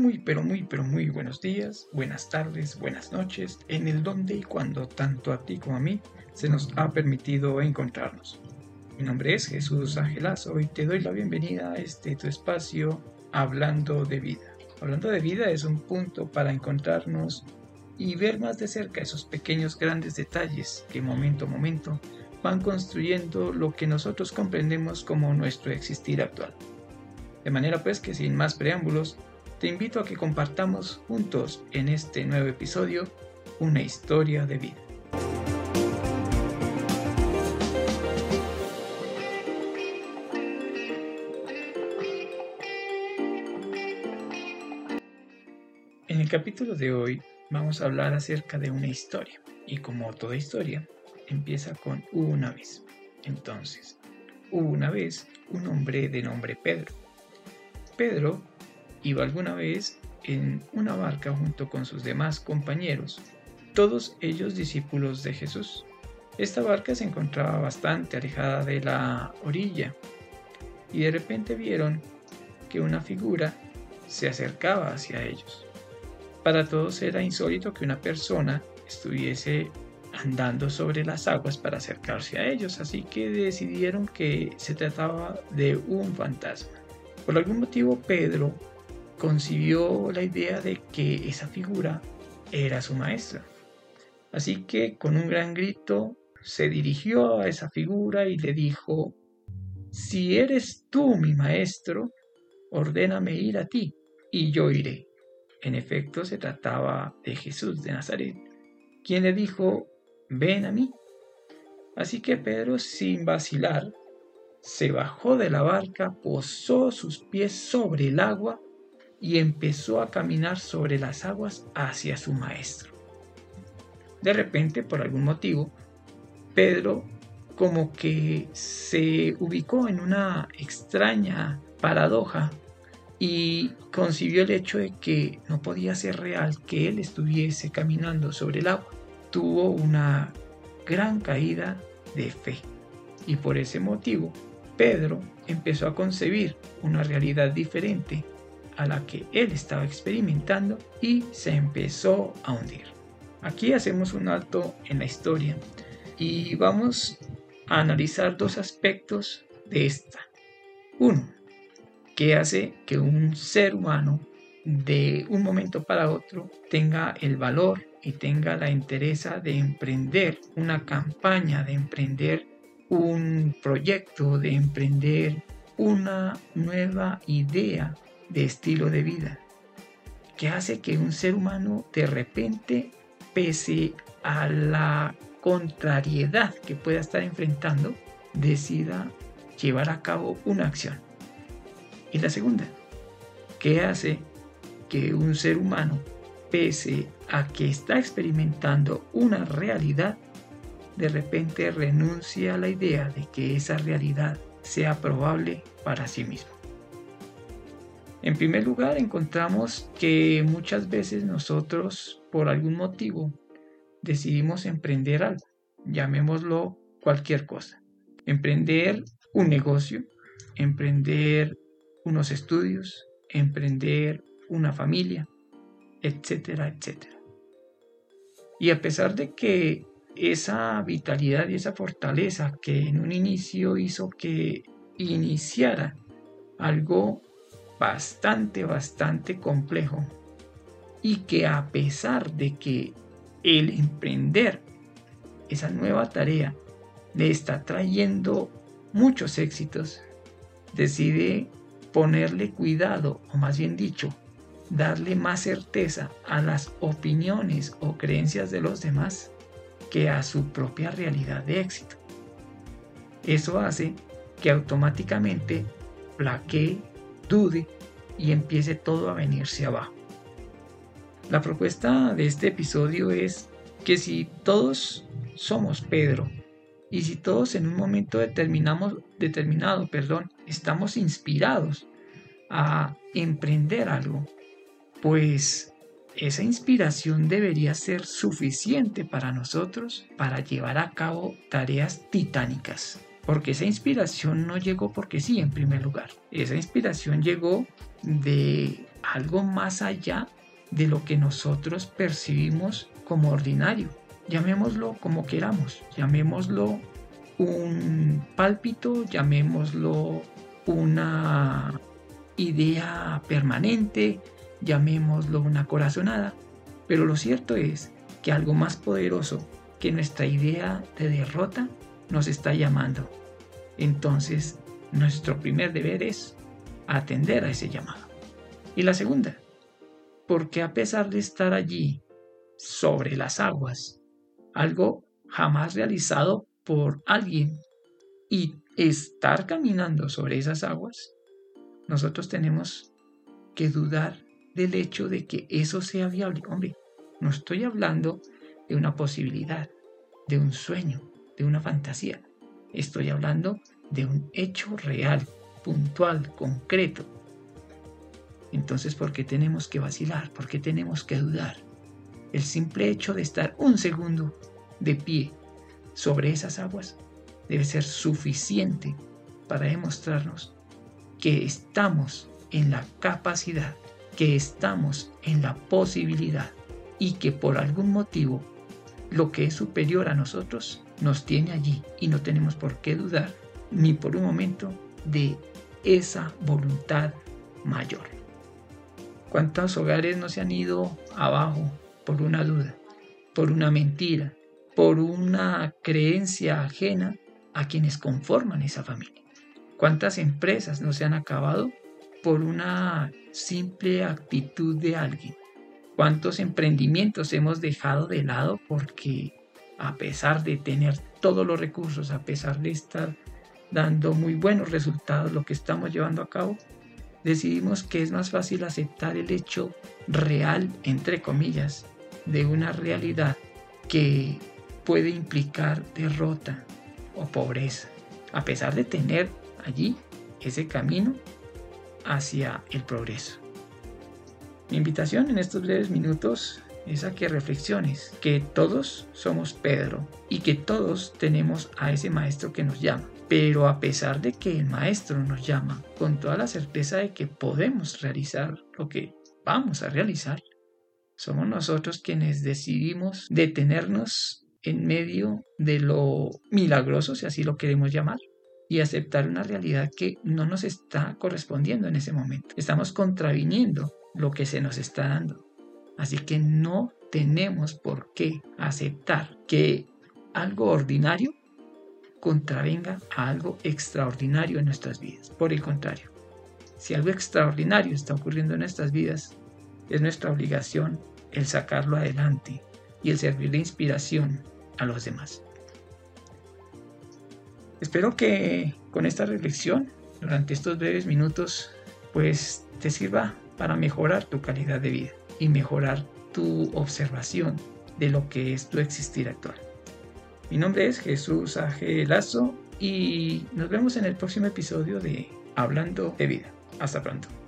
Muy, pero muy, pero muy buenos días, buenas tardes, buenas noches, en el donde y cuando tanto a ti como a mí se nos ha permitido encontrarnos. Mi nombre es Jesús Ángelazo y te doy la bienvenida a este tu espacio Hablando de Vida. Hablando de Vida es un punto para encontrarnos y ver más de cerca esos pequeños grandes detalles que momento a momento van construyendo lo que nosotros comprendemos como nuestro existir actual. De manera pues que sin más preámbulos, te invito a que compartamos juntos en este nuevo episodio una historia de vida. En el capítulo de hoy vamos a hablar acerca de una historia y como toda historia empieza con una vez. Entonces, hubo una vez un hombre de nombre Pedro. Pedro iba alguna vez en una barca junto con sus demás compañeros, todos ellos discípulos de Jesús. Esta barca se encontraba bastante alejada de la orilla y de repente vieron que una figura se acercaba hacia ellos. Para todos era insólito que una persona estuviese andando sobre las aguas para acercarse a ellos, así que decidieron que se trataba de un fantasma. Por algún motivo Pedro concibió la idea de que esa figura era su maestra. Así que con un gran grito se dirigió a esa figura y le dijo, Si eres tú mi maestro, ordéname ir a ti, y yo iré. En efecto, se trataba de Jesús de Nazaret, quien le dijo, Ven a mí. Así que Pedro, sin vacilar, se bajó de la barca, posó sus pies sobre el agua y empezó a caminar sobre las aguas hacia su maestro. De repente, por algún motivo, Pedro como que se ubicó en una extraña paradoja y concibió el hecho de que no podía ser real que él estuviese caminando sobre el agua. Tuvo una gran caída de fe y por ese motivo Pedro empezó a concebir una realidad diferente a la que él estaba experimentando y se empezó a hundir. Aquí hacemos un alto en la historia y vamos a analizar dos aspectos de esta. Uno, ¿qué hace que un ser humano de un momento para otro tenga el valor y tenga la interesa de emprender una campaña, de emprender un proyecto, de emprender una nueva idea de estilo de vida, que hace que un ser humano de repente, pese a la contrariedad que pueda estar enfrentando, decida llevar a cabo una acción. Y la segunda, que hace que un ser humano, pese a que está experimentando una realidad, de repente renuncie a la idea de que esa realidad sea probable para sí mismo. En primer lugar, encontramos que muchas veces nosotros, por algún motivo, decidimos emprender algo, llamémoslo cualquier cosa. Emprender un negocio, emprender unos estudios, emprender una familia, etcétera, etcétera. Y a pesar de que esa vitalidad y esa fortaleza que en un inicio hizo que iniciara algo bastante, bastante complejo y que a pesar de que el emprender esa nueva tarea le está trayendo muchos éxitos, decide ponerle cuidado, o más bien dicho, darle más certeza a las opiniones o creencias de los demás que a su propia realidad de éxito. Eso hace que automáticamente plaquee dude y empiece todo a venirse abajo. La propuesta de este episodio es que si todos somos Pedro y si todos en un momento determinamos, determinado perdón, estamos inspirados a emprender algo, pues esa inspiración debería ser suficiente para nosotros para llevar a cabo tareas titánicas. Porque esa inspiración no llegó porque sí, en primer lugar. Esa inspiración llegó de algo más allá de lo que nosotros percibimos como ordinario. Llamémoslo como queramos, llamémoslo un pálpito, llamémoslo una idea permanente, llamémoslo una corazonada, pero lo cierto es que algo más poderoso que nuestra idea de derrota nos está llamando. Entonces, nuestro primer deber es atender a ese llamado. Y la segunda, porque a pesar de estar allí sobre las aguas, algo jamás realizado por alguien, y estar caminando sobre esas aguas, nosotros tenemos que dudar del hecho de que eso sea viable. Hombre, no estoy hablando de una posibilidad, de un sueño, de una fantasía. Estoy hablando de un hecho real, puntual, concreto. Entonces, ¿por qué tenemos que vacilar? ¿Por qué tenemos que dudar? El simple hecho de estar un segundo de pie sobre esas aguas debe ser suficiente para demostrarnos que estamos en la capacidad, que estamos en la posibilidad y que por algún motivo lo que es superior a nosotros nos tiene allí y no tenemos por qué dudar ni por un momento de esa voluntad mayor. ¿Cuántos hogares no se han ido abajo por una duda, por una mentira, por una creencia ajena a quienes conforman esa familia? ¿Cuántas empresas no se han acabado por una simple actitud de alguien? ¿Cuántos emprendimientos hemos dejado de lado porque a pesar de tener todos los recursos, a pesar de estar dando muy buenos resultados lo que estamos llevando a cabo, decidimos que es más fácil aceptar el hecho real, entre comillas, de una realidad que puede implicar derrota o pobreza, a pesar de tener allí ese camino hacia el progreso. Mi invitación en estos breves minutos es que reflexiones que todos somos Pedro y que todos tenemos a ese maestro que nos llama. Pero a pesar de que el maestro nos llama con toda la certeza de que podemos realizar lo que vamos a realizar, somos nosotros quienes decidimos detenernos en medio de lo milagroso, si así lo queremos llamar, y aceptar una realidad que no nos está correspondiendo en ese momento. Estamos contraviniendo lo que se nos está dando. Así que no tenemos por qué aceptar que algo ordinario contravenga a algo extraordinario en nuestras vidas. Por el contrario, si algo extraordinario está ocurriendo en nuestras vidas, es nuestra obligación el sacarlo adelante y el servir de inspiración a los demás. Espero que con esta reflexión, durante estos breves minutos, pues te sirva para mejorar tu calidad de vida y mejorar tu observación de lo que es tu existir actual. Mi nombre es Jesús A.G. Lazo y nos vemos en el próximo episodio de Hablando de Vida. Hasta pronto.